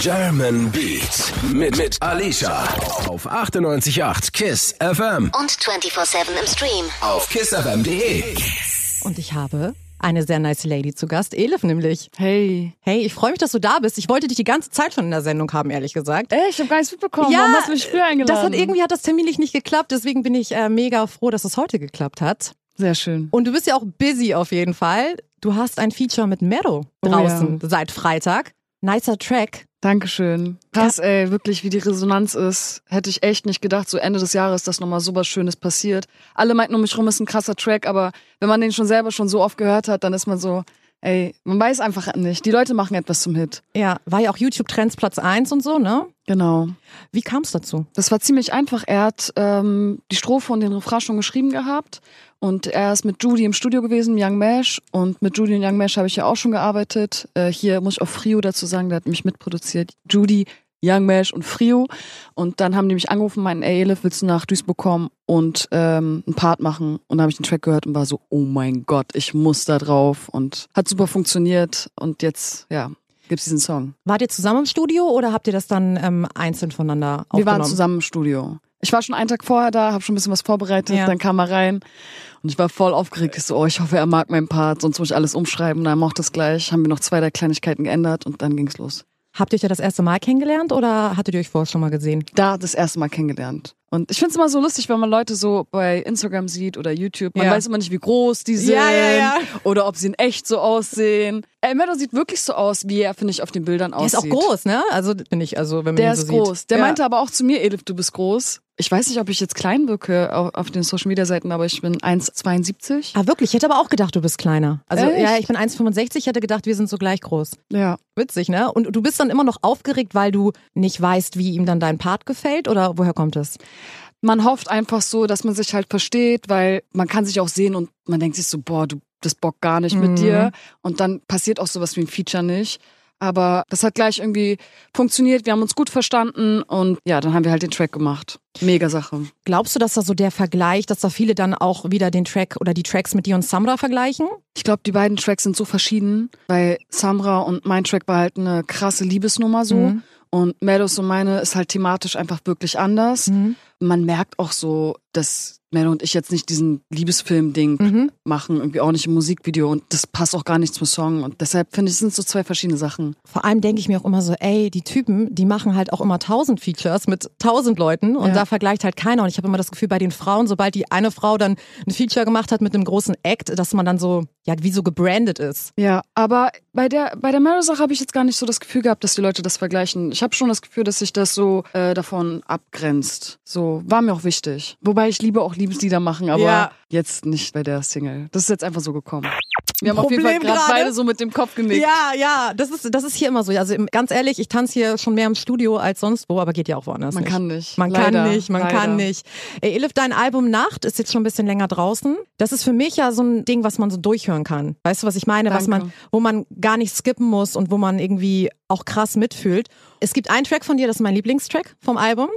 German Beat mit, mit Alicia auf 98.8 KISS FM Und 24-7 im Stream. auf kissfm.de. Und ich habe eine sehr nice Lady zu Gast, Elif nämlich. Hey. Hey, ich freue mich, dass du da bist. Ich wollte dich die ganze Zeit schon in der Sendung haben, ehrlich gesagt. Ey, ich habe gar nichts mitbekommen. Warum hast du mich früher eingeladen? das hat irgendwie hat das terminlich nicht geklappt, deswegen bin ich äh, mega froh, dass es heute geklappt hat. Sehr schön. Und du bist ja auch busy auf jeden Fall. Du hast ein Feature mit Mero Oh draußen seit Freitag. Nicer Track. Dankeschön. Krass, ey, wirklich, wie die Resonanz ist. Hätte ich echt nicht gedacht, so Ende des Jahres, dass nochmal so was Schönes passiert. Alle meinten um mich rum, ist ein krasser Track, aber wenn man den schon selber schon so oft gehört hat, dann ist man so, ey, man weiß einfach nicht. Die Leute machen etwas zum Hit. Ja, war ja auch YouTube Trends Platz 1 und so, ne? Genau. Wie kam es dazu? Das war ziemlich einfach. Er hat ähm, die Strophe und den Refrain schon geschrieben gehabt. Und er ist mit Judy im Studio gewesen, Young Mesh. Und mit Judy und Young Mesh habe ich ja auch schon gearbeitet. Äh, hier muss ich auch Frio dazu sagen, der hat mich mitproduziert. Judy, Young Mesh und Frio. Und dann haben die mich angerufen, meinten, ey Elif, willst du nach Duisburg kommen und ähm, einen Part machen? Und dann habe ich den Track gehört und war so, oh mein Gott, ich muss da drauf. Und hat super funktioniert. Und jetzt, ja, gibt's diesen Song. Wart ihr zusammen im Studio oder habt ihr das dann ähm, einzeln voneinander aufgenommen? Wir waren zusammen im Studio. Ich war schon einen Tag vorher da, habe schon ein bisschen was vorbereitet, Ja. dann kam er rein und ich war voll aufgeregt. Ich so, oh, ich hoffe, er mag meinen Part, sonst muss ich alles umschreiben. Er mochte es gleich, haben wir noch zwei, drei Kleinigkeiten geändert und dann ging's los. Habt ihr euch ja das erste Mal kennengelernt oder hattet ihr euch vorher schon mal gesehen? Da das erste Mal kennengelernt. Und ich find's immer so lustig, wenn man Leute so bei Instagram sieht oder YouTube. Man Ja. weiß immer nicht, wie groß die sind Ja, ja, ja. oder ob sie in echt so aussehen. Ey, Meadow sieht wirklich so aus, wie er, finde ich, auf den Bildern Der ist aussieht. auch groß, ne? Also bin ich, also wenn man Der ihn so ist sieht. groß. Der ja. meinte aber auch zu mir, Edith, du bist groß. Ich weiß nicht, ob ich jetzt klein wirke auf, auf den Social Media Seiten, aber ich bin 1,72. Ah, wirklich? Ich hätte aber auch gedacht, du bist kleiner. Also Echt? ja, ich bin 1,65, ich hätte gedacht, wir sind so gleich groß. Ja. Witzig, ne? Und du bist dann immer noch aufgeregt, weil du nicht weißt, wie ihm dann dein Part gefällt oder woher kommt es? Man hofft einfach so, dass man sich halt versteht, weil man kann sich auch sehen und man denkt sich so, boah, du, das Bock gar nicht Mhm. mit dir. Und dann passiert auch sowas wie ein Feature nicht. Aber das hat gleich irgendwie funktioniert. Wir haben uns gut verstanden und ja, dann haben wir halt den Track gemacht. Mega Sache. Glaubst du, dass da so der Vergleich, dass da viele dann auch wieder den Track oder die Tracks mit dir und Samra vergleichen? Ich glaube, die beiden Tracks sind so verschieden, weil Samra und mein Track war halt eine krasse Liebesnummer so. Mhm. Und Meadows und meine ist halt thematisch einfach wirklich anders. Mhm. Man merkt auch so, dass Meadow und ich jetzt nicht diesen Liebesfilm-Ding Mhm. machen, irgendwie auch nicht im Musikvideo und das passt auch gar nicht zum Song. Und deshalb finde ich, es sind so zwei verschiedene Sachen. Vor allem denke ich mir auch immer so, ey, die Typen, die machen halt auch immer tausend Features mit tausend Leuten und Ja. da vergleicht halt keiner. Und ich habe immer das Gefühl, bei den Frauen, sobald die eine Frau dann ein Feature gemacht hat mit einem großen Act, dass man dann so, ja, wie so gebrandet ist. Ja, aber bei der bei der Meadow-Sache habe ich jetzt gar nicht so das Gefühl gehabt, dass die Leute das vergleichen. Ich habe schon das Gefühl, dass sich das so äh, davon abgrenzt. So war mir auch wichtig. Wobei ich liebe auch Liebeslieder machen, aber Ja. jetzt nicht bei der Single. Das ist jetzt einfach so gekommen. Wir haben auf jeden Fall Problem gerade beide so mit dem Kopf genickt. Ja, ja, das ist, das ist hier immer so. Also ganz ehrlich, ich tanze hier schon mehr im Studio als sonst wo, aber geht ja auch woanders. Man nicht. kann nicht. Man Leider. kann nicht, man Leider. kann nicht. Ey, Elif, dein Album Nacht ist jetzt schon ein bisschen länger draußen. Das ist für mich ja so ein Ding, was man so durchhören kann. Weißt du, was ich meine? Was Danke. man, wo man gar nicht skippen muss und wo man irgendwie auch krass mitfühlt. Es gibt einen Track von dir, das ist mein Lieblingstrack vom Album.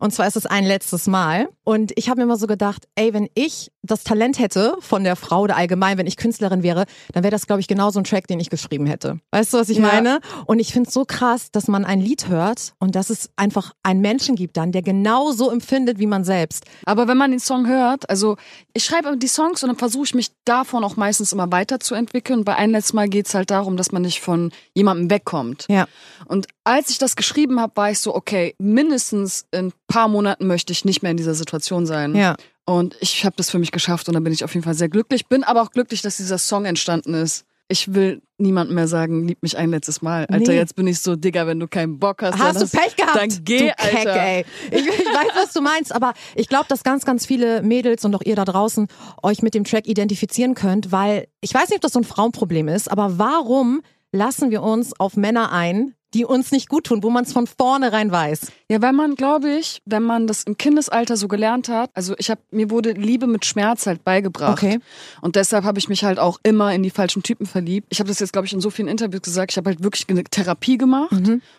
Und zwar ist es ein letztes Mal. Und ich habe mir immer so gedacht, ey, wenn ich das Talent hätte von der Frau oder allgemein, wenn ich Künstlerin wäre, dann wäre das, glaube ich, genau so ein Track, den ich geschrieben hätte. Weißt du, was ich Ja. meine? Und ich finde es so krass, dass man ein Lied hört und dass es einfach einen Menschen gibt dann, der genau so empfindet wie man selbst. Aber wenn man den Song hört, also ich schreibe die Songs und dann versuche ich mich davon auch meistens immer weiterzuentwickeln. Bei einem letzten Mal geht's halt darum, dass man nicht von jemandem wegkommt. Ja. Und als ich das geschrieben habe, war ich so, okay, mindestens in ein paar Monaten möchte ich nicht mehr in dieser Situation sein. Ja. Und ich habe das für mich geschafft und da bin ich auf jeden Fall sehr glücklich. Bin aber auch glücklich, dass dieser Song entstanden ist. Ich will niemandem mehr sagen, lieb mich ein letztes Mal. Alter, Nee. jetzt bin ich so, Digga, wenn du keinen Bock hast. Hast du Pech gehabt? Dann geh, du Keck, Alter. ey. Ich, ich weiß, was du meinst, aber ich glaube, dass ganz, ganz viele Mädels und auch ihr da draußen euch mit dem Track identifizieren könnt, weil ich weiß nicht, ob das so ein Frauenproblem ist, aber warum lassen wir uns auf Männer ein, die uns nicht gut tun, wo man es von vornherein weiß? Ja, weil man, glaube ich, wenn man das im Kindesalter so gelernt hat, also ich habe mir wurde Liebe mit Schmerz halt beigebracht. Okay. Und deshalb habe ich mich halt auch immer in die falschen Typen verliebt. Ich habe das jetzt, glaube ich, in so vielen Interviews gesagt. Ich habe halt wirklich eine Therapie gemacht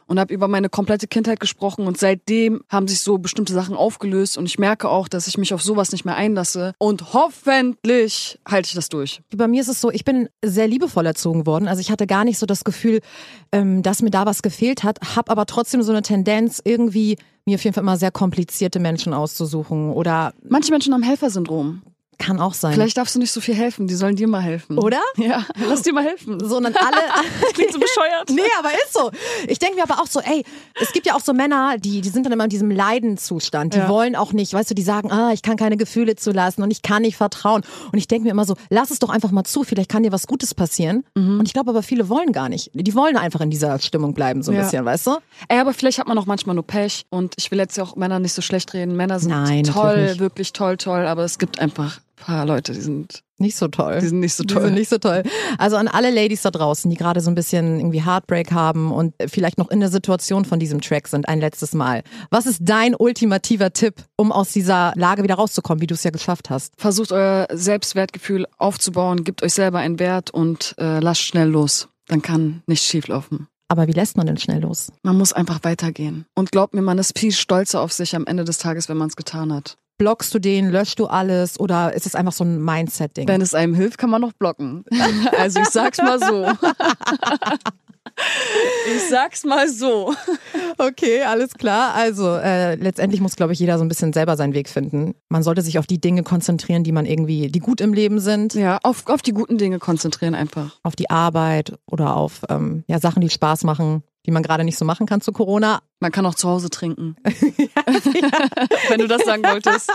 und habe über meine komplette Kindheit gesprochen. Und seitdem haben sich so bestimmte Sachen aufgelöst. Und ich merke auch, dass ich mich auf sowas nicht mehr einlasse. Und hoffentlich halte ich das durch. Bei mir ist es so, ich bin sehr liebevoll erzogen worden. Also ich hatte gar nicht so das Gefühl, ähm, dass mir da was gefehlt hat, habe aber trotzdem so eine Tendenz, irgendwie mir auf jeden Fall immer sehr komplizierte Menschen auszusuchen oder Manche Menschen haben Helfersyndrom. Kann auch sein. Vielleicht darfst du nicht so viel helfen, die sollen dir mal helfen. Oder? Ja, lass dir mal helfen. So, und dann alle. Klingt so bescheuert. Nee, aber ist so. Ich denke mir aber auch so, ey, es gibt ja auch so Männer, die, die sind dann immer in diesem Leidenzustand. Die Ja. wollen auch nicht, weißt du, die sagen, ah, ich kann keine Gefühle zulassen und ich kann nicht vertrauen. Und ich denke mir immer so, lass es doch einfach mal zu, vielleicht kann dir was Gutes passieren. Mhm. Und ich glaube aber viele wollen gar nicht. Die wollen einfach in dieser Stimmung bleiben, so ein Ja. bisschen, weißt du? Ey, aber vielleicht hat man auch manchmal nur Pech und ich will jetzt ja auch Männer nicht so schlecht reden. Männer sind Nein, toll, wirklich toll, toll, aber es gibt einfach ein paar Leute, die sind, Nicht so toll. die sind nicht so Die toll. sind nicht so toll. Also an alle Ladies da draußen, die gerade so ein bisschen irgendwie Heartbreak haben und vielleicht noch in der Situation von diesem Track sind, ein letztes Mal. Was ist dein ultimativer Tipp, um aus dieser Lage wieder rauszukommen, wie du es ja geschafft hast? Versucht euer Selbstwertgefühl aufzubauen, gebt euch selber einen Wert und äh, lasst schnell los. Dann kann nichts schieflaufen. Aber wie lässt man denn schnell los? Man muss einfach weitergehen. Und glaubt mir, man ist viel stolzer auf sich am Ende des Tages, wenn man es getan hat. Blockst du den, löschst du alles oder ist es einfach so ein Mindset-Ding? Wenn es einem hilft, kann man noch blocken. Also ich sag's mal so. Ich sag's mal so. Okay, alles klar. Also äh, letztendlich muss, glaube ich, jeder so ein bisschen selber seinen Weg finden. Man sollte sich auf die Dinge konzentrieren, die man irgendwie, die gut im Leben sind, Ja, auf, auf die guten Dinge konzentrieren einfach. auf die Arbeit oder auf ähm, ja, Sachen, die Spaß machen, die man gerade nicht so machen kann zu Corona. Man kann auch zu Hause trinken. Wenn du das sagen wolltest.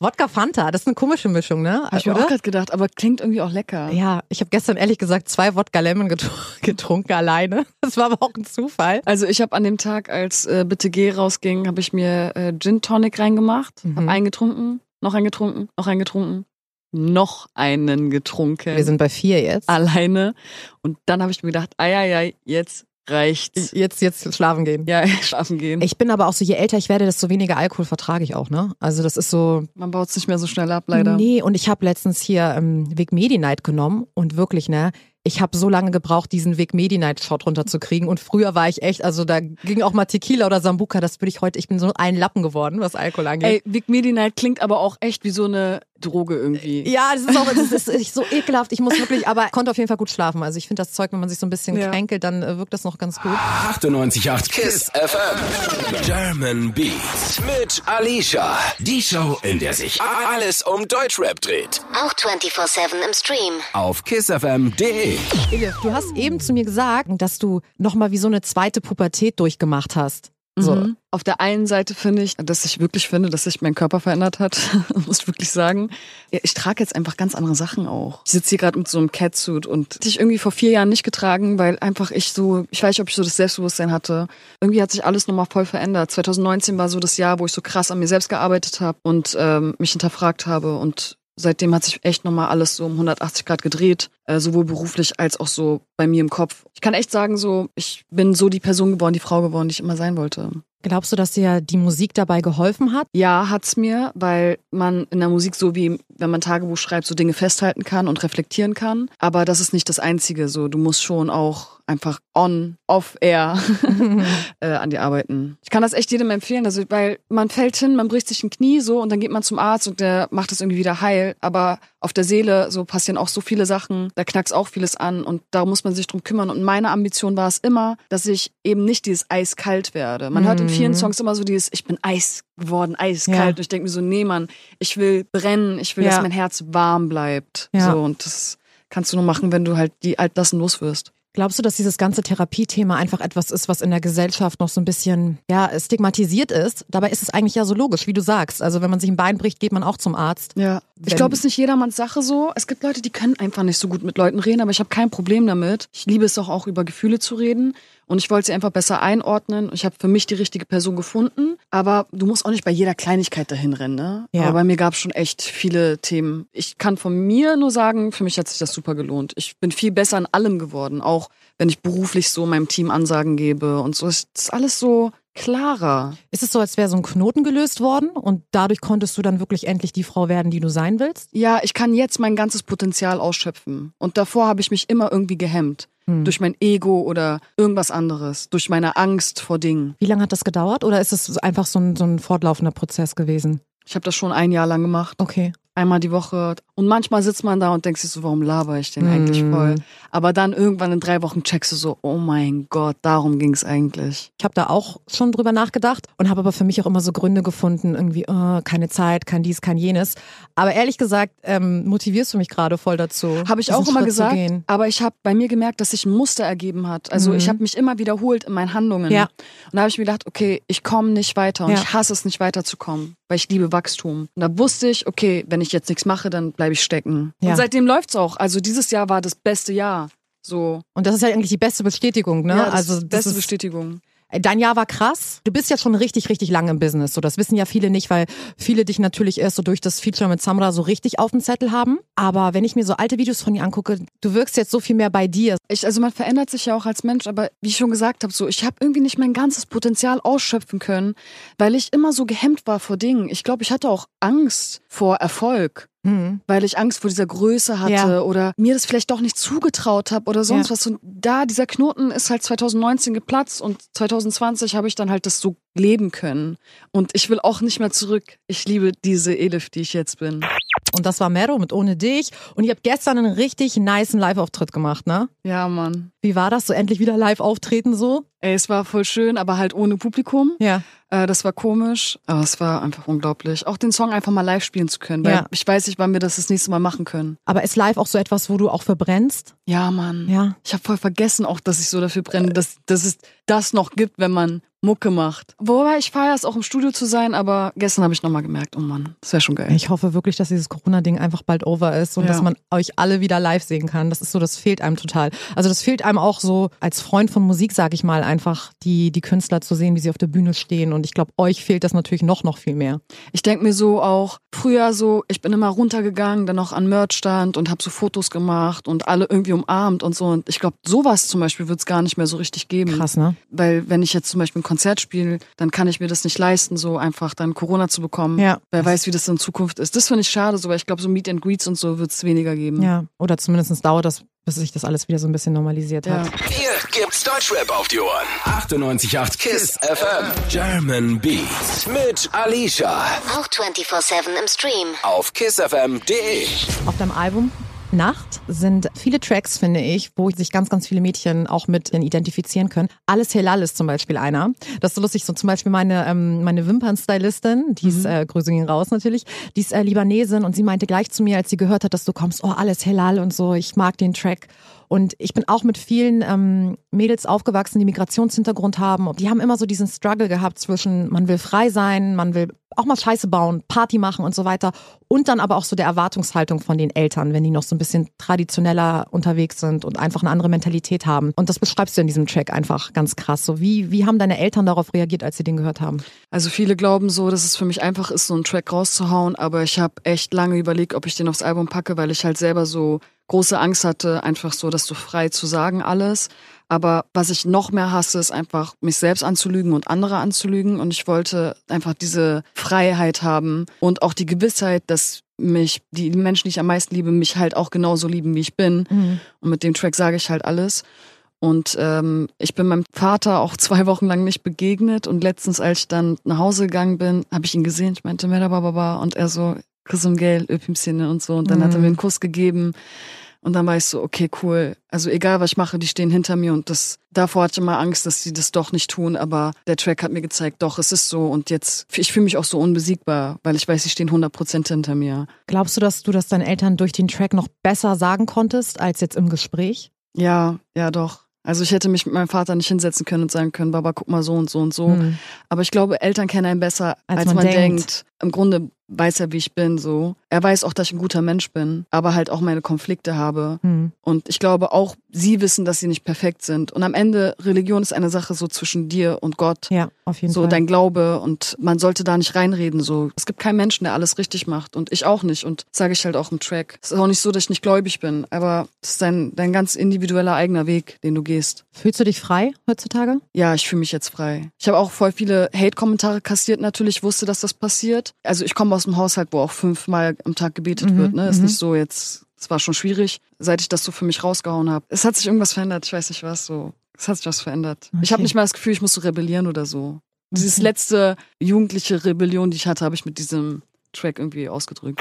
Wodka Fanta, das ist eine komische Mischung, ne? Hab ich mir auch gerade gedacht, aber klingt irgendwie auch lecker. ja, ich habe gestern ehrlich gesagt zwei Wodka Lemon getr- getrunken alleine. Das war aber auch ein Zufall. Also ich habe an dem Tag, als äh, Bitte Geh rausging, habe ich mir äh, Gin Tonic reingemacht, Mhm. hab einen getrunken, noch einen getrunken, noch einen getrunken, noch einen getrunken. Wir sind bei vier jetzt. alleine. Und dann habe ich mir gedacht, ei, ei, ei, jetzt reicht's. Jetzt, jetzt schlafen gehen. Ja, schlafen gehen. Ich bin aber auch so, je älter ich werde, desto weniger Alkohol vertrage ich auch, ne? Also das ist so. Man baut's nicht mehr so schnell ab, leider. Nee, und ich habe letztens hier ähm, Vic Medi Night genommen und wirklich, ne? Ich habe so lange gebraucht, diesen Vic Medi Night Shot runterzukriegen. Und früher war ich echt, also da ging auch mal Tequila oder Sambuca. Das würde ich heute, ich bin so ein Lappen geworden, was Alkohol angeht. Ey, Vic Medi Night klingt aber auch echt wie so eine Droge irgendwie. Ja, das ist auch, das ist so ekelhaft. Ich muss wirklich, aber konnte auf jeden Fall gut schlafen. Also ich finde das Zeug, wenn man sich so ein bisschen Ja. kränkelt, dann äh, wirkt das noch ganz gut. 98.8 KISS FM. German Beats mit Alicia. Die Show, in der sich alles um Deutschrap dreht. Auch 24-7 im Stream. Auf kissfm.de. Elif, du hast eben zu mir gesagt, dass du nochmal wie so eine zweite Pubertät durchgemacht hast. So. Mhm. Auf der einen Seite finde ich, dass ich wirklich finde, dass sich mein Körper verändert hat, muss ich wirklich sagen. Ja, Ich trage jetzt einfach ganz andere Sachen auch. Ich sitze hier gerade mit so einem Catsuit und hätte ich irgendwie vor vier Jahren nicht getragen, weil einfach ich so, ich weiß nicht, ob ich so das Selbstbewusstsein hatte. Irgendwie hat sich alles nochmal voll verändert. 2019 war so das Jahr, wo ich so krass an mir selbst gearbeitet habe und ähm, mich hinterfragt habe und Seitdem hat sich echt nochmal alles so um 180 Grad gedreht, äh, sowohl beruflich als auch so bei mir im Kopf. Ich kann echt sagen, so, ich bin so die Person geworden, die Frau geworden, die ich immer sein wollte. Glaubst du, dass dir die Musik dabei geholfen hat? Ja, hat's mir, weil man in der Musik so wie, wenn man Tagebuch schreibt, so Dinge festhalten kann und reflektieren kann. Aber das ist nicht das Einzige. So, du musst schon auch einfach on, off air äh, an dir arbeiten. Ich kann das echt jedem empfehlen, also weil man fällt hin, man bricht sich ein Knie so und dann geht man zum Arzt und der macht das irgendwie wieder heil. Aber auf der Seele so passieren auch so viele Sachen, da knackst auch vieles an und da muss man sich drum kümmern. Und meine Ambition war es immer, dass ich eben nicht dieses eiskalt werde. Man hört in vielen Songs immer so dieses, ich bin Eis geworden, eiskalt. Ja. Und ich denke mir so, nee, Mann, ich will brennen, ich will, Ja. dass mein Herz warm bleibt. Ja. So, und das kannst du nur machen, wenn du halt die Altlasten los wirst. Glaubst du, dass dieses ganze Therapiethema einfach etwas ist, was in der Gesellschaft noch so ein bisschen ja, stigmatisiert ist? Dabei ist es eigentlich ja so logisch, wie du sagst. Also wenn man sich ein Bein bricht, geht man auch zum Arzt. Ja. Ich glaube, es ist nicht jedermanns Sache so. Es gibt Leute, die können einfach nicht so gut mit Leuten reden, aber ich habe kein Problem damit. Ich liebe es doch auch, über Gefühle zu reden. Und ich wollte sie einfach besser einordnen. Ich habe für mich die richtige Person gefunden. Aber du musst auch nicht bei jeder Kleinigkeit dahin rennen. Ne? Ja. Aber bei mir gab es schon echt viele Themen. Ich kann von mir nur sagen, für mich hat sich das super gelohnt. Ich bin viel besser in allem geworden. Auch wenn ich beruflich so meinem Team Ansagen gebe und so. Es ist alles so klarer. Ist es so, als wäre so ein Knoten gelöst worden und dadurch konntest du dann wirklich endlich die Frau werden, die du sein willst? Ja, ich kann jetzt mein ganzes Potenzial ausschöpfen. Und davor habe ich mich immer irgendwie gehemmt. Hm. Durch mein Ego oder irgendwas anderes. Durch meine Angst vor Dingen. Wie lange hat das gedauert oder ist es einfach so ein, so ein fortlaufender Prozess gewesen? Ich habe das schon ein Jahr lang gemacht. Okay. Einmal die Woche. Und manchmal sitzt man da und denkt sich so, warum laber ich den eigentlich Mm. voll? Aber dann irgendwann in drei Wochen checkst du so, oh mein Gott, darum ging's eigentlich. Ich habe da auch schon drüber nachgedacht und habe aber für mich auch immer so Gründe gefunden, irgendwie äh, keine Zeit, kein dies, kein jenes. Aber ehrlich gesagt, ähm, motivierst du mich gerade voll dazu. Habe ich auch immer Schritt gesagt, aber ich habe bei mir gemerkt, dass sich ein Muster ergeben hat. Also Mhm. ich habe mich immer wiederholt in meinen Handlungen. Ja. Und da habe ich mir gedacht, okay, ich komme nicht weiter und Ja. ich hasse es nicht weiterzukommen, weil ich liebe Wachstum. Und da wusste ich, okay, wenn ich jetzt nichts mache, dann bleibe ich stecken. Ja. Und seitdem läuft's auch. Also dieses Jahr war das beste Jahr. So, Und das ist ja eigentlich die beste Bestätigung, ne? ja, das also das beste ist, Bestätigung. Dein Jahr war krass. Du bist ja schon richtig, richtig lange im Business. So, das wissen ja viele nicht, weil viele dich natürlich erst so durch das Feature mit Samra so richtig auf dem Zettel haben. Aber wenn ich mir so alte Videos von dir angucke, du wirkst jetzt so viel mehr bei dir. Ich, also man verändert sich ja auch als Mensch, aber wie ich schon gesagt habe, so ich habe irgendwie nicht mein ganzes Potenzial ausschöpfen können, weil ich immer so gehemmt war vor Dingen. Ich glaube, ich hatte auch Angst vor Erfolg. Mhm. weil ich Angst vor dieser Größe hatte Ja. oder mir das vielleicht doch nicht zugetraut habe oder sonst Ja. was. Und da, dieser Knoten ist halt 2019 geplatzt und 2020 habe ich dann halt das so leben können. Und ich will auch nicht mehr zurück. Ich liebe diese Elif, die ich jetzt bin. Und das war Mero mit Ohne dich. Und ihr habt gestern einen richtig niceen Live-Auftritt gemacht, ne? Ja, Mann. Wie war das? So endlich wieder live auftreten so? Ey, es war voll schön, aber halt ohne Publikum. Ja. Äh, das war komisch, aber es war einfach unglaublich. Auch den Song einfach mal live spielen zu können, weil Ja. ich weiß nicht, wann wir das das nächste Mal machen können. Aber ist live auch so etwas, wo du auch verbrennst? Ja, Mann. Ja. Ich habe voll vergessen auch, dass ich so dafür brenne, dass, dass es das noch gibt, wenn man Mucke macht. Wobei ich feiere es auch im Studio zu sein, aber gestern habe ich nochmal gemerkt, oh Mann, das wäre schon geil. Ich hoffe wirklich, dass dieses Corona-Ding einfach bald over ist und Ja. dass man euch alle wieder live sehen kann. Das ist so, das fehlt einem total. Also das fehlt einem auch so als Freund von Musik, sag ich mal, einfach die, die Künstler zu sehen, wie sie auf der Bühne stehen. Und ich glaube, euch fehlt das natürlich noch, noch viel mehr. Ich denke mir so auch, früher so, ich bin immer runtergegangen, dann noch an Merchstand und habe so Fotos gemacht und alle irgendwie umarmt und so. Und ich glaube, sowas zum Beispiel wird es gar nicht mehr so richtig geben. Krass, ne? Weil wenn ich jetzt zum Beispiel ein Konzert spiele, dann kann ich mir das nicht leisten, so einfach dann Corona zu bekommen. Ja. Wer weiß, wie das in Zukunft ist. Das finde ich schade, so, weil ich glaube, so Meet and Greets und so wird es weniger geben. Ja. Oder zumindest dauert das, bis sich das alles wieder so ein bisschen normalisiert Ja. hat. Hier gibt's Deutschrap auf die Ohren. 98.8 KISS FM. German Beats mit Alicia. Auch 24-7 im Stream. Auf kissfm.de. Auf deinem Album Nacht sind viele Tracks, finde ich, wo sich ganz, ganz viele Mädchen auch mit identifizieren können. Alles Helal ist zum Beispiel einer. Das ist so lustig, so zum Beispiel meine, ähm, meine Wimpernstylistin, die ist, äh, Grüße gehen raus natürlich, die ist äh, Libanesin und sie meinte gleich zu mir, als sie gehört hat, dass du kommst, oh, alles Helal und so, ich mag den Track. Und ich bin auch mit vielen ähm, Mädels aufgewachsen, die Migrationshintergrund haben. Und die haben immer so diesen Struggle gehabt zwischen, man will frei sein, man will auch mal Scheiße bauen, Party machen und so weiter. Und dann aber auch so der Erwartungshaltung von den Eltern, wenn die noch so ein bisschen traditioneller unterwegs sind und einfach eine andere Mentalität haben. Und das beschreibst du in diesem Track einfach ganz krass. So wie, wie haben deine Eltern darauf reagiert, als sie den gehört haben? Also viele glauben so, dass es für mich einfach ist, so einen Track rauszuhauen, aber ich habe echt lange überlegt, ob ich den aufs Album packe, weil ich halt selber so große Angst hatte, einfach so, das so frei zu sagen alles. Aber was ich noch mehr hasse, ist einfach, mich selbst anzulügen und andere anzulügen. Und ich wollte einfach diese Freiheit haben und auch die Gewissheit, dass mich, die Menschen, die ich am meisten liebe, mich halt auch genauso lieben, wie ich bin. Und mit dem Track sage ich halt alles. Und ähm, ich bin meinem Vater auch zwei Wochen lang nicht begegnet. Und letztens, als ich dann nach Hause gegangen bin, habe ich ihn gesehen. Ich meinte, Merhaba Baba. Und er so, Kızım gel, öpeyim und so. Und dann hat er mir einen Kuss gegeben. Und dann war ich so, okay, cool. Also egal, was ich mache, die stehen hinter mir. Und das davor hatte ich immer Angst, dass sie das doch nicht tun. Aber der Track hat mir gezeigt, doch, es ist so. Und jetzt, ich fühle mich auch so unbesiegbar, weil ich weiß, sie stehen 100 Prozent hinter mir. Glaubst du, dass du das deinen Eltern durch den Track noch besser sagen konntest als jetzt im Gespräch? Ja, ja, doch. Also ich hätte mich mit meinem Vater nicht hinsetzen können und sagen können, Baba, guck mal so und so und so. Hm. Aber ich glaube, Eltern kennen einen besser, Als als, man man, denkt. denkt. Im Grunde weiß er, wie ich bin, so. Er weiß auch, dass ich ein guter Mensch bin, aber halt auch meine Konflikte habe. Hm. Und ich glaube auch, sie wissen, dass sie nicht perfekt sind. Und am Ende, Religion ist eine Sache so zwischen dir und Gott. Ja, auf jeden So Fall. dein Glaube und man sollte da nicht reinreden. So es gibt keinen Menschen, der alles richtig macht und ich auch nicht und sage ich halt auch im Track. Es ist auch nicht so, dass ich nicht gläubig bin, aber es ist dein dein ganz individueller eigener Weg, den du gehst. Fühlst du dich frei heutzutage? Ja, ich fühle mich jetzt frei. Ich habe auch voll viele Hate-Kommentare kassiert. Natürlich wusste, dass das passiert. Also ich komme aus einem Haushalt, wo auch fünfmal am Tag gebetet Mhm, wird. Ne, ist mhm. nicht so jetzt. Es war schon schwierig, seit ich das so für mich rausgehauen habe. Es hat sich irgendwas verändert. Ich weiß nicht was. So, es hat sich was verändert. Ich habe Okay. nicht mal das Gefühl, ich muss so rebellieren oder so. Dieses Okay. letzte jugendliche Rebellion, die ich hatte, habe ich mit diesem Track irgendwie ausgedrückt.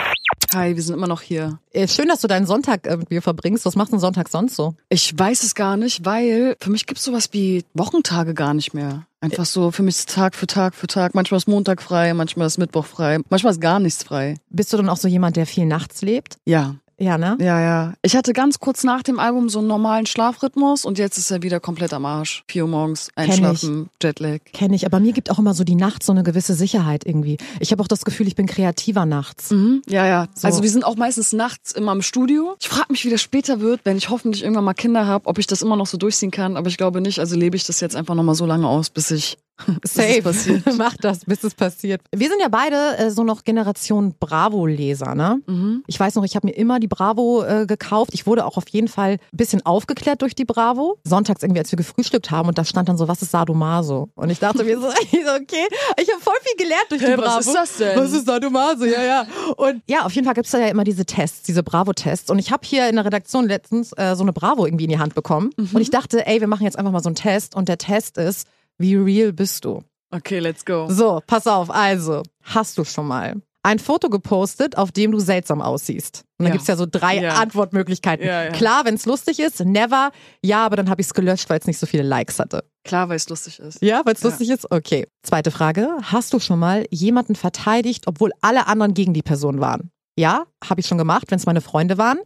Hi, wir sind immer noch hier. Äh, Schön, dass du deinen Sonntag mit mir verbringst. Was machst du einen Sonntag sonst so? Ich weiß es gar nicht, weil für mich gibt's sowas wie Wochentage gar nicht mehr. Einfach so, für mich ist Tag für Tag für Tag. Manchmal ist Montag frei, manchmal ist Mittwoch frei, manchmal ist gar nichts frei. Bist du dann auch so jemand, der viel nachts lebt? Ja, Ja, ne? ja, ja. Ich hatte ganz kurz nach dem Album so einen normalen Schlafrhythmus und jetzt ist er wieder komplett am Arsch. Vier Uhr morgens, einschlafen, Jetlag. Kenne ich, aber mir gibt auch immer so die Nacht so eine gewisse Sicherheit irgendwie. Ich habe auch das Gefühl, ich bin kreativer nachts. Mhm. Ja, ja. So. Also wir sind auch meistens nachts immer im Studio. Ich frage mich, wie das später wird, wenn ich hoffentlich irgendwann mal Kinder habe, ob ich das immer noch so durchziehen kann. Aber ich glaube nicht. Also lebe ich das jetzt einfach noch mal so lange aus, bis ich Safe. Mach das, bis es passiert. Wir sind ja beide äh, so noch Generation Bravo-Leser, ne? Mhm. Ich weiß noch, ich habe mir immer die Bravo äh, gekauft. Ich wurde auch auf jeden Fall ein bisschen aufgeklärt durch die Bravo. Sonntags irgendwie, als wir gefrühstückt haben und da stand dann so, was ist Sadomaso? Und ich dachte mir so, okay, ich habe voll viel gelernt durch die Hä, Bravo. was ist das denn? Was ist Sadomaso? Ja, ja. Und ja, auf jeden Fall gibt's da ja immer diese Tests, diese Bravo-Tests. Und ich habe hier in der Redaktion letztens äh, so eine Bravo irgendwie in die Hand bekommen. Und ich dachte, ey, wir machen jetzt einfach mal so einen Test. Und der Test ist, wie real bist du? Okay, let's go. So, pass auf. Also, hast du schon mal ein Foto gepostet, auf dem du seltsam aussiehst? Und dann Ja. gibt's ja so drei Ja. Antwortmöglichkeiten. Ja. Klar, wenn's lustig ist, never. Ja, aber dann habe ich's gelöscht, weil es nicht so viele Likes hatte. Klar, weil es lustig ist. Ja, weil's Ja. lustig ist? Okay. Zweite Frage. Hast du schon mal jemanden verteidigt, obwohl alle anderen gegen die Person waren? Ja, habe ich schon gemacht, wenn's meine Freunde waren.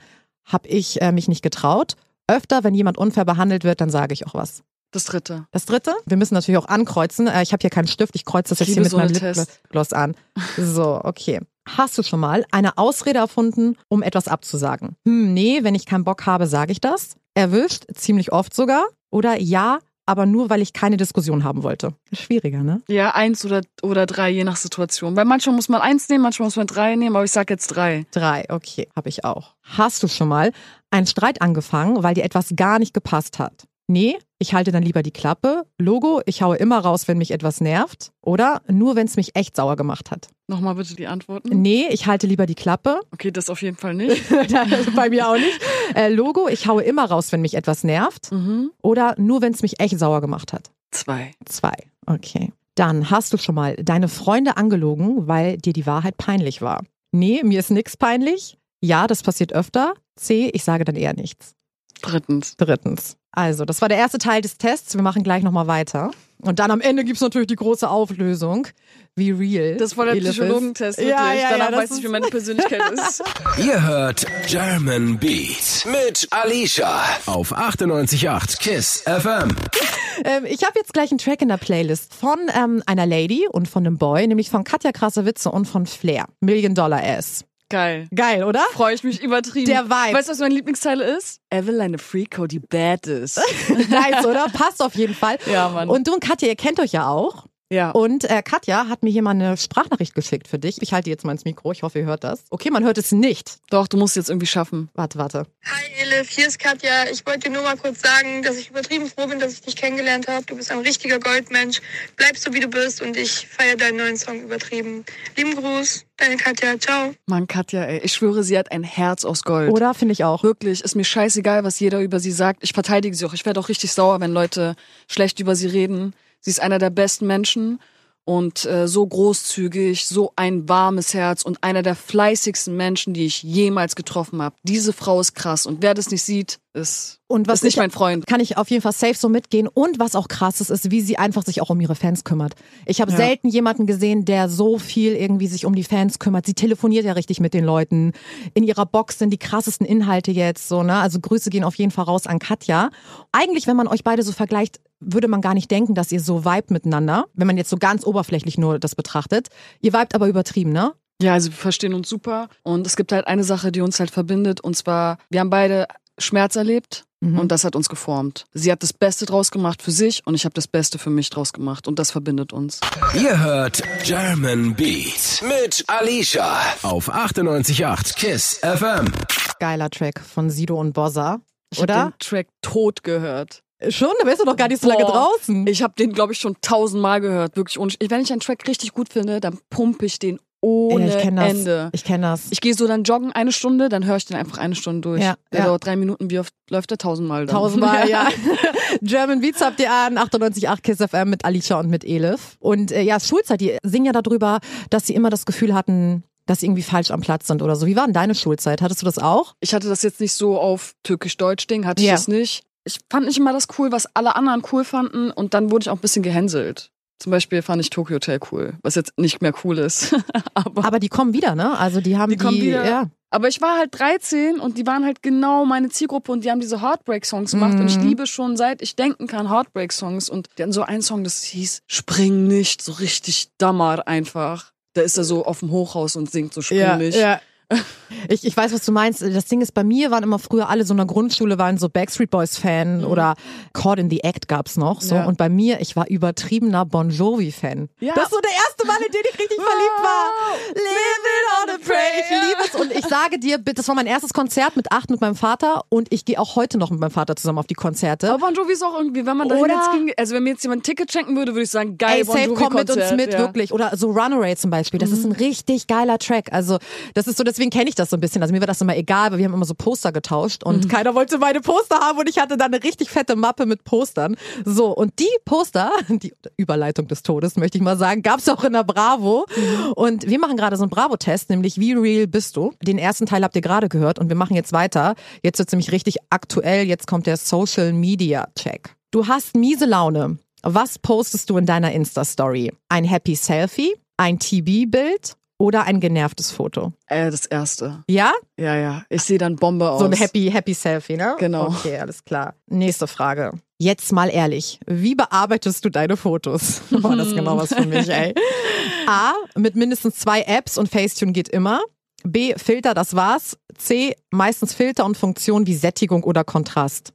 Habe ich äh, mich nicht getraut. Öfter, wenn jemand unfair behandelt wird, dann sage ich auch was. Das dritte. Das dritte, wir müssen natürlich auch ankreuzen. Äh, Ich habe hier keinen Stift, ich kreuze das jetzt Ich hier liebe mit meinem so eine Tests. Lipgloss an. So, okay. Hast du schon mal eine Ausrede erfunden, um etwas abzusagen? Hm, nee, wenn ich keinen Bock habe, sage ich das. Erwischt, ziemlich oft sogar. Oder ja, aber nur, weil ich keine Diskussion haben wollte. Schwieriger, ne? Ja, eins oder, oder drei, je nach Situation. Weil manchmal muss man eins nehmen, manchmal muss man drei nehmen, aber ich sag jetzt drei. Drei, okay, habe ich auch. Hast du schon mal einen Streit angefangen, weil dir etwas gar nicht gepasst hat? Nee, ich halte dann lieber die Klappe. Logo, ich haue immer raus, wenn mich etwas nervt. Oder nur, wenn es mich echt sauer gemacht hat. Nochmal bitte die Antworten. Nee, ich halte lieber die Klappe. Okay, das auf jeden Fall nicht. Bei mir auch nicht. Äh, Logo, ich haue immer raus, wenn mich etwas nervt. mhm. Oder nur, wenn es mich echt sauer gemacht hat. Zwei. Zwei. Okay. Dann hast du schon mal deine Freunde angelogen, weil dir die Wahrheit peinlich war. Nee, mir ist nix peinlich. Ja, das passiert öfter. C, ich sage dann eher nichts. Drittens. Drittens. Also, das war der erste Teil des Tests. Wir machen gleich nochmal weiter. Und dann am Ende gibt's natürlich die große Auflösung. Wie real. Das war der. Psychologentest, wirklich. Ja, ja, Danach ja, das weiß ich, ist- wie meine Persönlichkeit ist. Ihr hört German Beat mit Alicia auf 98.8 KISS FM. Ähm, ich habe jetzt gleich einen Track in der Playlist von ähm, einer Lady und von einem Boy, nämlich von Katja Krasavice und von Flair. Million Dollar Ass. Geil. Geil, oder? Freue ich mich übertrieben. Der Vibe. Weißt du, was mein Lieblingsteil ist? Eveline Freako, die Bad ist. nice, oder? Passt auf jeden Fall. Ja, Mann. Und du und Katja, ihr kennt euch ja auch. Ja. Und äh, Katja hat mir hier mal eine Sprachnachricht geschickt für dich. Ich halte jetzt mal ins Mikro, ich hoffe, ihr hört das. Okay, man hört es nicht. Doch, du musst jetzt irgendwie schaffen. Warte, warte. Hi Elif, hier ist Katja. Ich wollte dir nur mal kurz sagen, dass ich übertrieben froh bin, dass ich dich kennengelernt habe. Du bist ein richtiger Goldmensch. Bleib so, wie du bist und ich feiere deinen neuen Song übertrieben. Lieben Gruß, deine Katja. Ciao. Mann, Katja, ey. Ich schwöre, sie hat ein Herz aus Gold. Oder finde ich auch. Wirklich, ist mir scheißegal, was jeder über sie sagt. Ich verteidige sie auch. Ich werde auch richtig sauer, wenn Leute schlecht über sie reden. Sie ist einer der besten Menschen und äh, so großzügig, so ein warmes Herz und einer der fleißigsten Menschen, die ich jemals getroffen habe. Diese Frau ist krass und wer das nicht sieht, ist, Und was ist nicht ich- mein Freund. Kann ich auf jeden Fall safe so mitgehen. Und was auch krass ist, ist, wie sie einfach sich auch um ihre Fans kümmert. Ich habe Ja. selten jemanden gesehen, der so viel irgendwie sich um die Fans kümmert. Sie telefoniert ja richtig mit den Leuten. In ihrer Box sind die krassesten Inhalte jetzt so, ne? Also Grüße gehen auf jeden Fall raus an Katja. Eigentlich, wenn man euch beide so vergleicht, würde man gar nicht denken, dass ihr so vibet miteinander, wenn man jetzt so ganz oberflächlich nur das betrachtet. Ihr vibet aber übertrieben, ne? Ja, also wir verstehen uns super und es gibt halt eine Sache, die uns halt verbindet und zwar, wir haben beide Schmerz erlebt Mhm. und das hat uns geformt. Sie hat das Beste draus gemacht für sich und ich habe das Beste für mich draus gemacht und das verbindet uns. Ihr hört German Beat mit Alicia auf 98.8 KISS FM. Geiler Track von Sido und Bossa. Ich hab Oder? den Track tot gehört. Schon? Da bist du doch gar nicht so lange Boah. draußen. Ich habe den, glaube ich, schon tausendmal gehört. Wirklich. Und wenn ich einen Track richtig gut finde, dann pumpe ich den ohne ja, ich kenn das. Ende. Ich kenne das. Ich gehe so dann joggen eine Stunde, dann höre ich den einfach eine Stunde durch. Ja, Der ja. dauert drei Minuten, wie oft läuft der? Tausendmal dann. Tausendmal, ja. German Beats habt ihr an, 98.8 Kiss FM mit Alicia und mit Elif. Und äh, ja, Schulzeit, die singen ja darüber, dass sie immer das Gefühl hatten, dass sie irgendwie falsch am Platz sind oder so. Wie war denn deine Schulzeit? Hattest du das auch? Ich hatte das jetzt nicht so auf Türkisch-Deutsch-Ding, hatte ich Ja. das nicht. Ich fand nicht immer das cool, was alle anderen cool fanden und dann wurde ich auch ein bisschen gehänselt. Zum Beispiel fand ich Tokyo Hotel cool, was jetzt nicht mehr cool ist. aber, Aber die kommen wieder, ne? Also die haben Die die, kommen wieder. ja. aber ich war halt 13 und die waren halt genau meine Zielgruppe und die haben diese Heartbreak-Songs gemacht und ich Mhm. liebe schon seit ich denken kann Heartbreak-Songs und die hatten so einen Song, das hieß Spring nicht, so richtig Dammer einfach. Da ist er so auf dem Hochhaus und singt so Spring nicht. ja. Ich, ich weiß, was du meinst. Das Ding ist, bei mir waren immer früher alle so in der Grundschule, waren so Backstreet Boys Fan oder Caught in the Act gab's noch. So. Mhm. Ja. Und bei mir, ich war übertriebener Bon Jovi Fan. Ja. Das ist so der erste Mal, in den ich richtig verliebt war. Living on a prayer. Ich liebe es. Und ich sage dir, das war mein erstes Konzert mit acht mit meinem Vater und ich gehe auch heute noch mit meinem Vater zusammen auf die Konzerte. Aber Bon Jovi ist auch irgendwie, wenn man da jetzt ging, also wenn mir jetzt jemand ein Ticket schenken würde, würde ich sagen, geil, Ey, Bon safe, komm mit uns mit, ja. Mhm. wirklich. Oder so Runaway zum Beispiel. Das ist ein richtig geiler Track. Also, das ist so, deswegen kenne ich das so ein bisschen. Also, mir war das immer egal, weil wir haben immer so Poster getauscht und Mhm. keiner wollte meine Poster haben und ich hatte dann eine richtig fette Mappe mit Postern. So, und die Poster, die Überleitung des Todes, möchte ich mal sagen, gab's auch in der Bravo. Mhm. Und wir machen gerade so einen Bravo-Test, nämlich Wie real bist du? Den ersten Teil habt ihr gerade gehört und wir machen jetzt weiter. Jetzt wird's nämlich richtig aktuell. Jetzt kommt der Social Media Check. Du hast miese Laune. Was postest du in deiner Insta-Story? Ein Happy Selfie, ein TB-Bild oder ein genervtes Foto? Äh, das erste. Ja? Ja, ja. Ich sehe dann Bombe aus. So ein Happy, Happy Selfie, ne? Genau. Okay, alles klar. Nächste Frage. Jetzt mal ehrlich, wie bearbeitest du deine Fotos? Oh, das ist genau was für mich, ey. A, mit mindestens zwei Apps und Facetune geht immer. B, Filter, das war's. C, meistens Filter und Funktionen wie Sättigung oder Kontrast.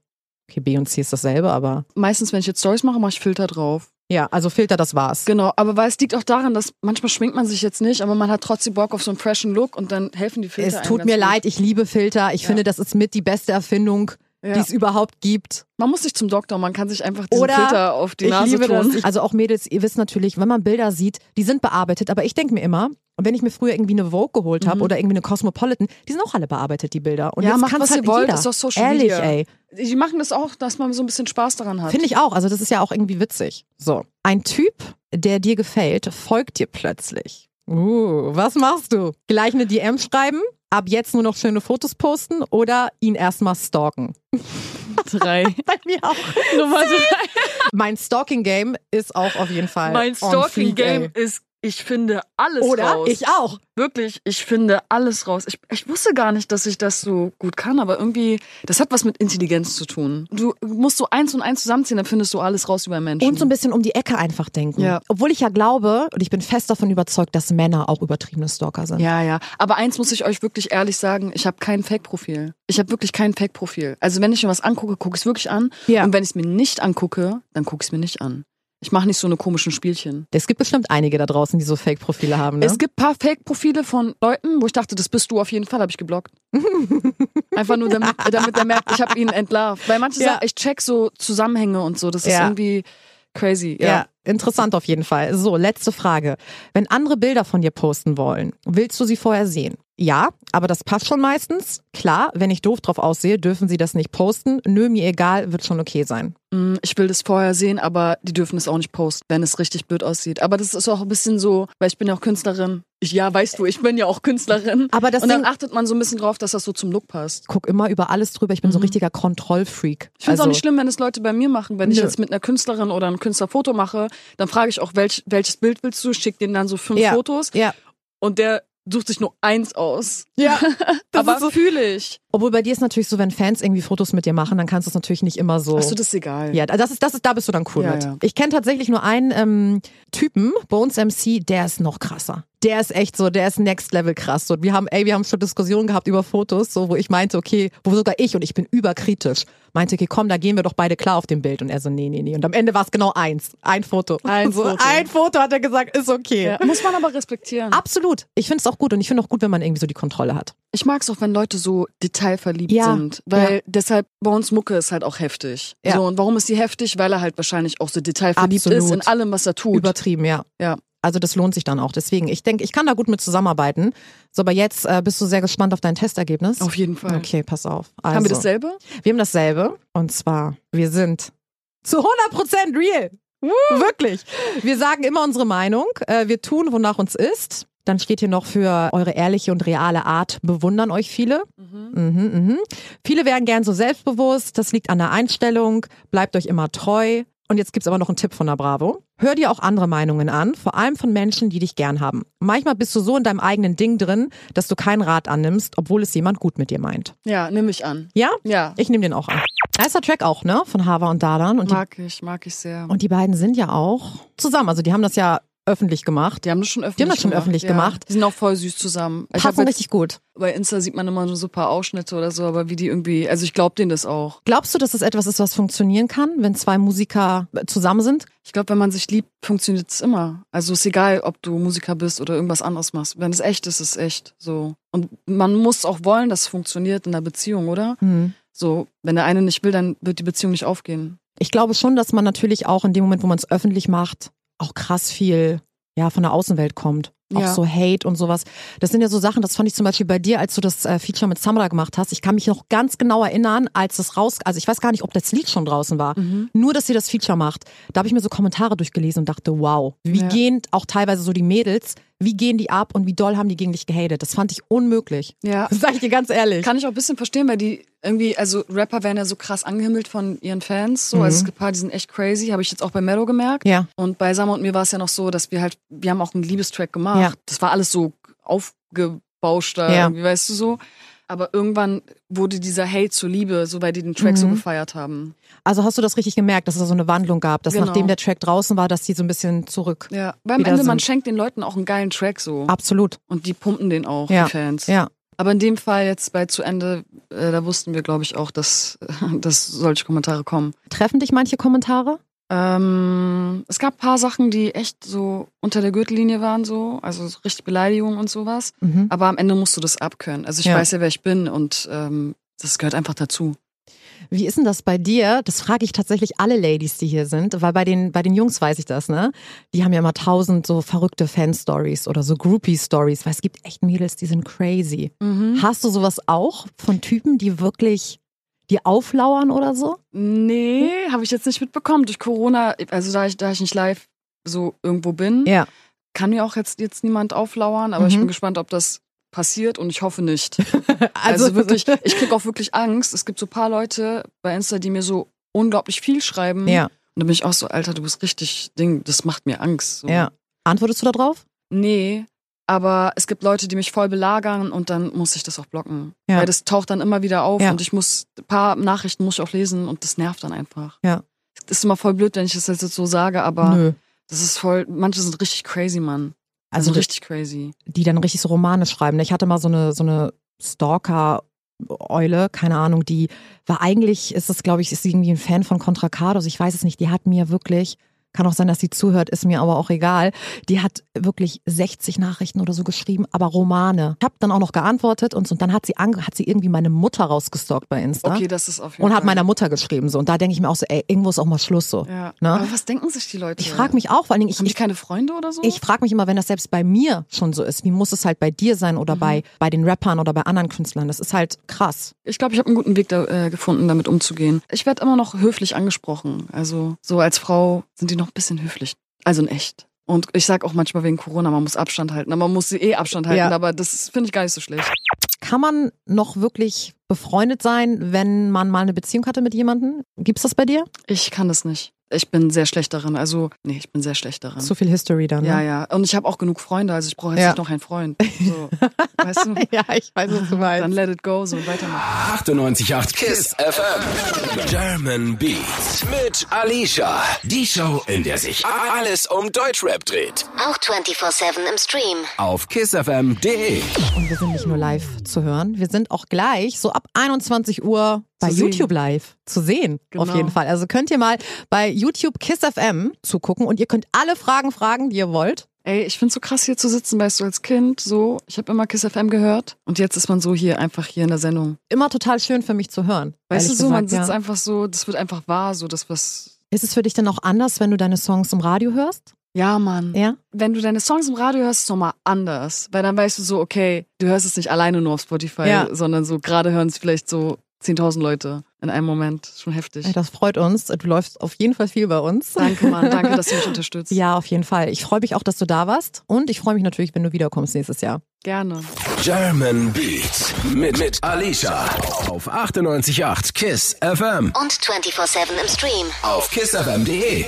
Okay, B und C ist dasselbe, aber Meistens, wenn ich jetzt Stories mache, mache ich Filter drauf. Ja, also Filter, das war's. Genau, aber weil es liegt auch daran, dass manchmal schminkt man sich jetzt nicht, aber man hat trotzdem Bock auf so einen freshen Look und dann helfen die Filter. Es tut mir gut. leid, ich liebe Filter. Ich finde, das ist mit die beste Erfindung, Ja. die es überhaupt gibt. Man muss nicht zum Doktor, man kann sich einfach diesen Oder Filter auf die Nase tun. Also auch Mädels, ihr wisst natürlich, wenn man Bilder sieht, die sind bearbeitet, aber ich denke mir immer, wenn ich mir früher irgendwie eine Vogue geholt habe oder irgendwie eine Cosmopolitan, die sind auch alle bearbeitet, die Bilder. Und Mhm. Ja, jetzt macht, was halt ihr wollt, jeder. ist doch Social Ehrlich, Media. ey. Die machen das auch, dass man so ein bisschen Spaß daran hat. Finde ich auch. Also das ist ja auch irgendwie witzig. So, ein Typ, der dir gefällt, folgt dir plötzlich. Uh, was machst du? Gleich eine DM schreiben? Ab jetzt nur noch schöne Fotos posten oder ihn erstmal stalken? drei. Bei mir auch. Nummer drei. Mein Stalking-Game ist auch auf jeden Fall. Mein Stalking-Game ey. ist, ich finde alles Oder? raus. Ich auch. Wirklich, ich finde alles raus. Ich, ich wusste gar nicht, dass ich das so gut kann, aber irgendwie, das hat was mit Intelligenz zu tun. Du musst so eins und eins zusammenziehen, dann findest du alles raus über Menschen. Und so ein bisschen um die Ecke einfach denken. Ja. Obwohl ich ja glaube, und ich bin fest davon überzeugt, dass Männer auch übertriebene Stalker sind. ja, ja. Aber eins muss ich euch wirklich ehrlich sagen, ich habe kein Fake-Profil. Ich habe wirklich kein Fake-Profil. Also wenn ich mir was angucke, gucke ich es wirklich an. Ja. Und wenn ich es mir nicht angucke, dann gucke ich es mir nicht an. Ich mache nicht so eine komischen Spielchen. Es gibt bestimmt einige da draußen, die so Fake-Profile haben. Ne? Es gibt paar Fake-Profile von Leuten, wo ich dachte, das bist du auf jeden Fall, habe ich geblockt. Einfach nur, damit, damit er merkt, ich habe ihn entlarvt. Weil manche Ja. sagen, ich check so Zusammenhänge und so. Das ist Ja. irgendwie crazy. ja. Ja. interessant auf jeden Fall. So, letzte Frage. Wenn andere Bilder von dir posten wollen, willst du sie vorher sehen? Ja, aber das passt schon meistens. Klar, wenn ich doof drauf aussehe, dürfen sie das nicht posten. Nö, mir egal, wird schon okay sein. Mm, Ich will das vorher sehen, aber die dürfen es auch nicht posten, wenn es richtig blöd aussieht. Aber das ist auch ein bisschen so, weil ich bin ja auch Künstlerin. Ich, ja, weißt du, ich bin ja auch Künstlerin. Aber das und dann achtet man so ein bisschen drauf, dass das so zum Look passt. Guck immer über alles drüber. Ich bin so ein richtiger Kontrollfreak. Mhm. Ich finde es Also- auch nicht schlimm, wenn es Leute bei mir machen. Wenn ich Nö. jetzt mit einer Künstlerin oder einem Künstler Foto mache, dann frage ich auch, welch, welches Bild willst du? Schick denen dann so fünf Ja. Fotos Ja. und der sucht sich nur eins aus. Ja. Das Aber so, fühle ich. obwohl bei dir ist natürlich so, wenn Fans irgendwie Fotos mit dir machen, dann kannst du es natürlich nicht immer so. Achso, das ist egal. Ja, das ist, das ist, da bist du dann cool Ja, mit. ja. Ich kenne tatsächlich nur einen ähm, Typen, Bones MC, der ist noch krasser. Der ist echt so, der ist next level krass. So, wir haben, ey, wir haben schon Diskussionen gehabt über Fotos, so, wo ich meinte, okay, wo sogar ich und ich bin überkritisch, meinte, okay, komm, da gehen wir doch beide klar auf dem Bild. Und er so, nee, nee, nee. Und am Ende war es genau eins. Ein Foto. Ein so, Foto. Ein Foto hat er gesagt, ist okay. Ja, muss man aber respektieren. Absolut. Ich finde es auch gut und ich finde auch gut, wenn man irgendwie so die Kontrolle hat. Ich mag es auch, wenn Leute so detailverliebt Ja, sind, weil ja. deshalb bei uns Mucke ist halt auch heftig. Ja. So und warum ist die heftig? Weil er halt wahrscheinlich auch so detailverliebt Absolut. ist in allem, was er tut. Übertrieben, ja. ja. Also das lohnt sich dann auch. Deswegen, ich denke, ich kann da gut mit zusammenarbeiten. So, aber jetzt äh, bist du sehr gespannt auf dein Testergebnis. Auf jeden Fall. Okay, pass auf. Also, Haben wir dasselbe? Wir haben dasselbe. Und zwar, wir sind zu 100% real. Wirklich. Wir sagen immer unsere Meinung. Äh, wir tun, wonach uns ist. Dann steht hier noch für eure ehrliche und reale Art bewundern euch viele. Mhm, mhm. Viele wären gern so selbstbewusst. Das liegt an der Einstellung. Bleibt euch immer treu. Und jetzt gibt's aber noch einen Tipp von der Bravo. Hör dir auch andere Meinungen an, vor allem von Menschen, die dich gern haben. Manchmal bist du so in deinem eigenen Ding drin, dass du keinen Rat annimmst, obwohl es jemand gut mit dir meint. Ja, nehme ich an. Ja? Ja. Ich nehme den auch an. Nicer Track auch, ne? Von Hava und Dadan. Und die, Mag ich, mag ich sehr. und die beiden sind ja auch zusammen. Also die haben das ja öffentlich gemacht. die haben das schon öffentlich Die haben das schon gemacht. öffentlich ja. gemacht. Die sind auch voll süß zusammen. Ich Passen jetzt- richtig gut. Bei Insta sieht man immer nur so ein paar Ausschnitte oder so, aber wie die irgendwie, also ich glaube denen das auch. Glaubst du, dass das etwas ist, was funktionieren kann, wenn zwei Musiker zusammen sind? Ich glaube, wenn man sich liebt, funktioniert es immer. Also ist egal, ob du Musiker bist oder irgendwas anderes machst. Wenn es echt ist, ist es echt so. Und man muss auch wollen, dass es funktioniert in einer Beziehung, oder? Hm. So, wenn der eine nicht will, dann wird die Beziehung nicht aufgehen. Ich glaube schon, dass man natürlich auch in dem Moment, wo man es öffentlich macht, auch krass viel ja von der Außenwelt kommt. Auch Ja. so Hate und sowas. Das sind ja so Sachen, das fand ich zum Beispiel bei dir, als du das äh, Feature mit Samra gemacht hast. Ich kann mich noch ganz genau erinnern, als das raus, also ich weiß gar nicht, ob das Lied schon draußen war. Mhm. Nur, dass sie das Feature macht. Da habe ich mir so Kommentare durchgelesen und dachte, wow, wie Ja. gehen auch teilweise so die Mädels, wie gehen die ab und wie doll haben die gegen dich gehatet. Das fand ich unmöglich. Ja. Das sag ich dir ganz ehrlich. Kann ich auch ein bisschen verstehen, weil die irgendwie, also Rapper werden ja so krass angehimmelt von ihren Fans. So, Mhm. also es gibt ein paar, die sind echt crazy, habe ich jetzt auch bei Mello gemerkt. ja. Und bei Sammer und mir war es ja noch so, dass wir halt, wir haben auch einen Liebestrack gemacht. Ja. Das war alles so aufgebauscht da, Ja. irgendwie, weißt du so. Aber irgendwann wurde dieser Hate zur Liebe, so weil die den Track so Mhm. gefeiert haben. Also hast du das richtig gemerkt, dass es da so eine Wandlung gab, dass Genau. nachdem der Track draußen war, dass die so ein bisschen zurück. Ja. Weil am Ende, man sind. schenkt den Leuten auch einen geilen Track so. Absolut. Und die pumpen den auch, Ja. die Fans. Ja. Aber in dem Fall jetzt bei zu Ende, äh, da wussten wir, glaube ich, auch, dass, dass solche Kommentare kommen. Treffen dich manche Kommentare? Ähm, es gab ein paar Sachen, die echt so unter der Gürtellinie waren, so, also so richtig Beleidigungen und sowas. Mhm. Aber am Ende musst du das abkönnen. Also ich Ja. weiß ja, wer ich bin und ähm, das gehört einfach dazu. Wie ist denn das bei dir? Das frage ich tatsächlich alle Ladies, die hier sind, weil bei den, bei den Jungs weiß ich das, ne? Die haben ja immer tausend so verrückte Fan-Stories oder so Groupie-Stories, weil es gibt echt Mädels, die sind crazy. Hast du sowas auch von Typen, die wirklich die auflauern oder so? Nee, habe ich jetzt nicht mitbekommen. Durch Corona, also da ich, da ich nicht live so irgendwo bin, Ja. kann mir auch jetzt, jetzt niemand auflauern, aber ich Mhm. bin gespannt, ob das passiert und ich hoffe nicht. Also, wirklich, ich krieg auch wirklich Angst. Es gibt so ein paar Leute bei Insta, die mir so unglaublich viel schreiben. ja, Und da bin ich auch so, Alter, du bist richtig Ding, das macht mir Angst. So. ja. Antwortest du da drauf? Nee, aber es gibt Leute, die mich voll belagern und dann muss ich das auch blocken. Ja. Weil das taucht dann immer wieder auf Ja. und ich muss, ein paar Nachrichten muss ich auch lesen und das nervt dann einfach. Ja. Das ist immer voll blöd, wenn ich das jetzt so sage, aber Nö. das ist voll, manche sind richtig crazy, Mann. Also richtig crazy. die dann richtig so Romane schreiben. Ich hatte mal so eine, so eine Stalker-Eule, keine Ahnung, die war eigentlich, ist das, glaube ich, ist sie irgendwie ein Fan von Contra Cardos, ich weiß es nicht, die hat mir wirklich, kann auch sein, dass sie zuhört, ist mir aber auch egal, die hat wirklich 60 Nachrichten oder so geschrieben, aber Romane. Ich habe dann auch noch geantwortet und, so, und dann hat sie, hat sie irgendwie meine Mutter rausgestalkt bei Insta Okay, das ist auf jeden und Fall. hat meiner Mutter geschrieben so und da denke ich mir auch so, ey, irgendwo ist auch mal Schluss so. Ja. Ne? Aber was denken sich die Leute? Ich frage mich auch, vor allen Dingen, ich, Haben die keine Freunde oder so? ich frage mich immer, wenn das selbst bei mir schon so ist, wie muss es halt bei dir sein oder Mhm. bei, bei den Rappern oder bei anderen Künstlern? Das ist halt krass. Ich glaube, ich habe einen guten Weg da, äh, gefunden, damit umzugehen. Ich werde immer noch höflich angesprochen. Also so als Frau sind die noch ein bisschen höflich. Also in echt. Und ich sag auch manchmal wegen Corona, man muss Abstand halten. Aber man muss eh Abstand halten, Ja. aber das finde ich gar nicht so schlecht. Kann man noch wirklich befreundet sein, wenn man mal eine Beziehung hatte mit jemandem? Gibt's das bei dir? Ich kann das nicht. Ich bin sehr schlecht darin. Also, nee, ich bin sehr schlecht darin. Zu viel History dann. ja, Ne? ja. Und ich habe auch genug Freunde, also ich brauche jetzt Ja. nicht noch einen Freund. So, weißt du? Ja, ich weiß, was du meinst. Dann let it go, so weitermachen. 98.8 KISS FM. German Beats mit Alicia. Die Show, in der sich alles um Deutschrap dreht. Auch 24-7 im Stream. Auf kissfm.de. Und wir sind nicht nur live zu hören, wir sind auch gleich so ab 21 Uhr bei sehen. YouTube live zu sehen. Auf Genau. jeden Fall. Also könnt ihr mal bei YouTube Kiss FM zugucken und ihr könnt alle Fragen fragen, die ihr wollt. Ey, ich find's so krass hier zu sitzen, weißt du, als Kind so. Ich habe immer Kiss FM gehört und jetzt ist man so hier einfach hier in der Sendung. Immer total schön für mich zu hören. Weißt du so, man gesagt, sitzt ja. einfach so, das wird einfach wahr, so das was. Ist es für dich denn auch anders, wenn du deine Songs im Radio hörst? Ja, Mann. Ja? Wenn du deine Songs im Radio hörst, ist es nochmal anders. Weil dann weißt du so, okay, du hörst es nicht alleine nur auf Spotify, Ja. sondern so gerade hören es vielleicht so 10.000 Leute in einem Moment. Schon heftig. Das freut uns. Du läufst auf jeden Fall viel bei uns. Danke, Mann. Danke, dass du mich unterstützt. Ja, auf jeden Fall. Ich freue mich auch, dass du da warst. Und ich freue mich natürlich, wenn du wiederkommst nächstes Jahr. Gerne. German Beat mit, mit Alicia auf 98.8 KISS FM Und 24-7 im Stream. auf kissfm.de.